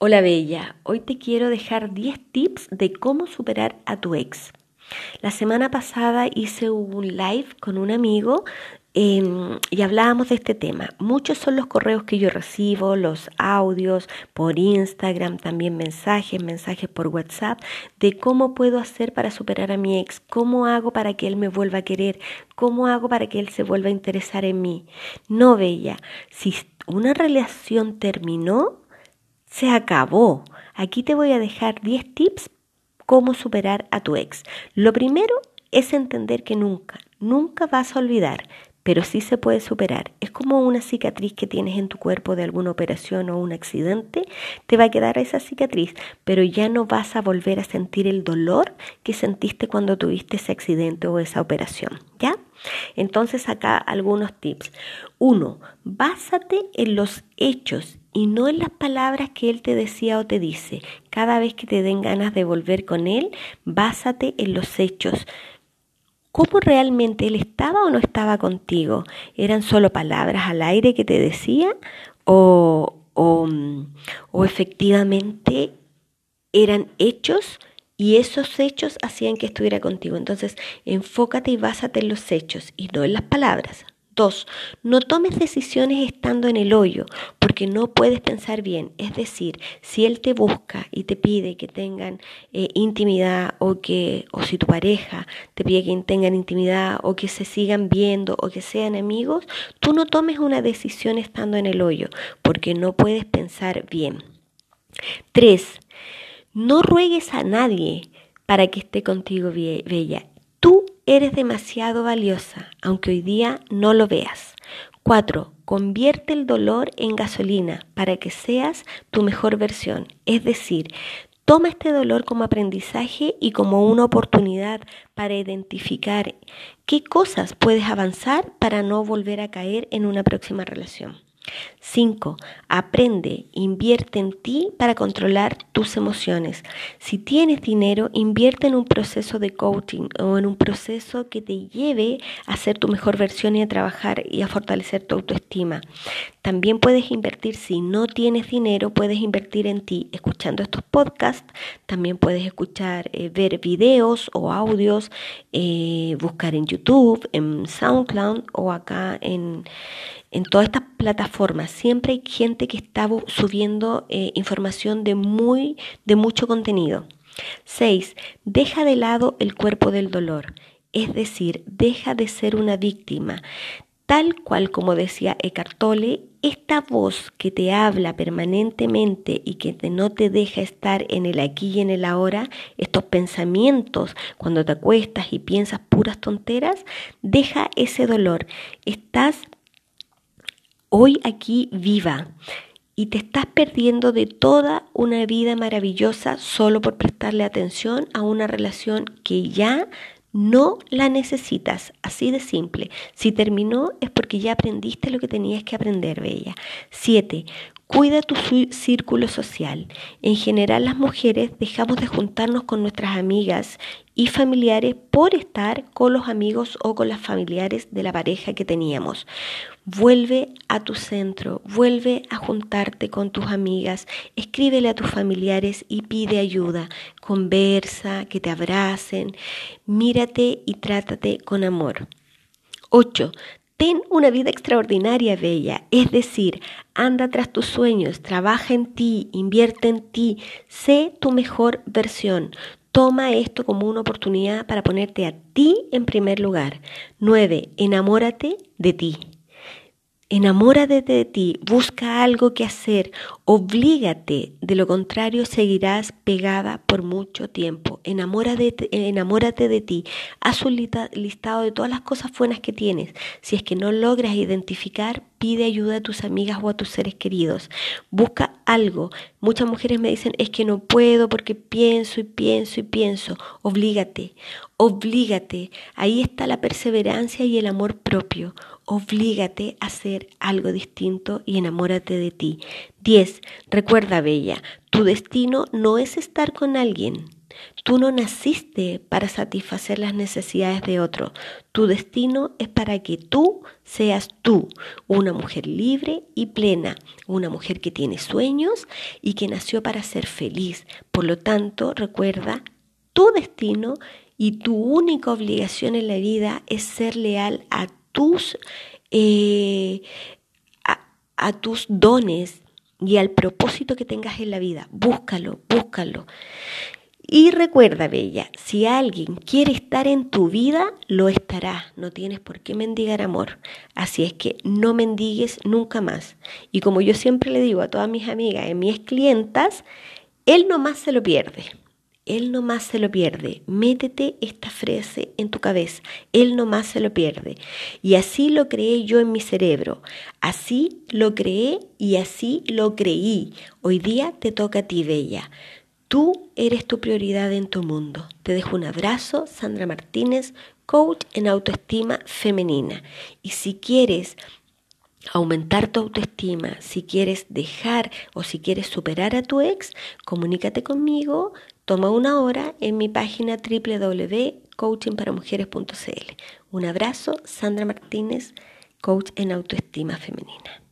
Hola Bella, hoy te quiero dejar 10 tips de cómo superar a tu ex. La semana pasada hice un live con un amigo em, y hablábamos de este tema. Muchos son los correos que yo recibo, los audios por Instagram, también mensajes, mensajes por WhatsApp, de cómo puedo hacer para superar a mi ex, cómo hago para que él me vuelva a querer, cómo hago para que él se vuelva a interesar en mí. No, Bella, si una relación terminó, se acabó. Aquí te voy a dejar 10 tips cómo superar a tu ex. Lo primero es entender que nunca, nunca vas a olvidar, pero sí se puede superar. Es como una cicatriz que tienes en tu cuerpo de alguna operación o un accidente, te va a quedar esa cicatriz, pero ya no vas a volver a sentir el dolor que sentiste cuando tuviste ese accidente o esa operación, ¿ya? Entonces acá algunos tips. Uno, básate en los hechos y no en las palabras que él te decía o te dice. Cada vez que te den ganas de volver con él, básate en los hechos. ¿Cómo realmente él estaba o no estaba contigo? ¿Eran solo palabras al aire que te decía? ¿O, o, o efectivamente eran hechos? y esos hechos hacían que estuviera contigo. Entonces, enfócate y básate en los hechos y no en las palabras. Dos, no tomes decisiones estando en el hoyo, porque no puedes pensar bien. Es decir, si él te busca y te pide que tengan eh, intimidad o que, o si tu pareja te pide que tengan intimidad o que se sigan viendo o que sean amigos, tú no tomes una decisión estando en el hoyo, porque no puedes pensar bien. Tres, no ruegues a nadie para que esté contigo bella. Tú eres demasiado valiosa, aunque hoy día no lo veas. 4. Convierte el dolor en gasolina para que seas tu mejor versión. Es decir, toma este dolor como aprendizaje y como una oportunidad para identificar qué cosas puedes avanzar para no volver a caer en una próxima relación. 5. Aprende, invierte en ti para controlar tus emociones. Si tienes dinero, invierte en un proceso de coaching o en un proceso que te lleve a ser tu mejor versión y a trabajar y a fortalecer tu autoestima. También puedes invertir, si no tienes dinero, puedes invertir en ti escuchando estos podcasts. También puedes escuchar, eh, ver videos o audios, eh, buscar en YouTube, en SoundCloud o acá en en todas estas plataformas siempre hay gente que está subiendo eh, información de, muy, de mucho contenido. 6. Deja de lado el cuerpo del dolor, es decir, deja de ser una víctima. Tal cual como decía Eckhart Tolle, esta voz que te habla permanentemente y que no te deja estar en el aquí y en el ahora, estos pensamientos cuando te acuestas y piensas puras tonteras, deja ese dolor. Estás hoy aquí viva y te estás perdiendo de toda una vida maravillosa solo por prestarle atención a una relación que ya no la necesitas, así de simple. Si terminó es porque ya aprendiste lo que tenías que aprender, Bella. 7. Cuida tu círculo social. En general las mujeres dejamos de juntarnos con nuestras amigas y familiares por estar con los amigos o con las familiares de la pareja que teníamos. Vuelve a tu centro, vuelve a juntarte con tus amigas, escríbele a tus familiares y pide ayuda, conversa, que te abracen, mírate y trátate con amor. 8. Ten una vida extraordinaria, bella, es decir, anda tras tus sueños, trabaja en ti, invierte en ti, sé tu mejor versión. Toma esto como una oportunidad para ponerte a ti en primer lugar. 9. Enamórate de ti. Enamórate de ti, busca algo que hacer, oblígate, de lo contrario seguirás pegada por mucho tiempo. Enamórate, enamórate de ti, haz un listado de todas las cosas buenas que tienes. Si es que no logras identificar, pide ayuda a tus amigas o a tus seres queridos. Busca algo. Muchas mujeres me dicen, es que no puedo porque pienso y pienso y pienso. Oblígate, oblígate. Ahí está la perseverancia y el amor propio. Oblígate a hacer algo distinto y enamórate de ti. 10. Recuerda, Bella, tu destino no es estar con alguien. Tú no naciste para satisfacer las necesidades de otro. Tu destino es para que tú seas tú, una mujer libre y plena, una mujer que tiene sueños y que nació para ser feliz. Por lo tanto, recuerda, tu destino y tu única obligación en la vida es ser leal a tus, eh, a tus dones y al propósito que tengas en la vida. Búscalo, búscalo. Y recuerda, Bella, si alguien quiere estar en tu vida, lo estará. No tienes por qué mendigar amor. Así es que no mendigues nunca más. Y como yo siempre le digo a todas mis amigas y mis clientas, él nomás se lo pierde. Él nomás se lo pierde. Métete esta frase en tu cabeza. Él nomás se lo pierde. Y así lo creé yo en mi cerebro. Así lo creé y así lo creí. Hoy día te toca a ti, Bella. Tú eres tu prioridad en tu mundo. Te dejo un abrazo, Sandra Martínez, coach en autoestima femenina. Y si quieres aumentar tu autoestima, si quieres dejar o si quieres superar a tu ex, comunícate conmigo, toma una hora en mi página www.coachingparamujeres.cl. Un abrazo, Sandra Martínez, coach en autoestima femenina.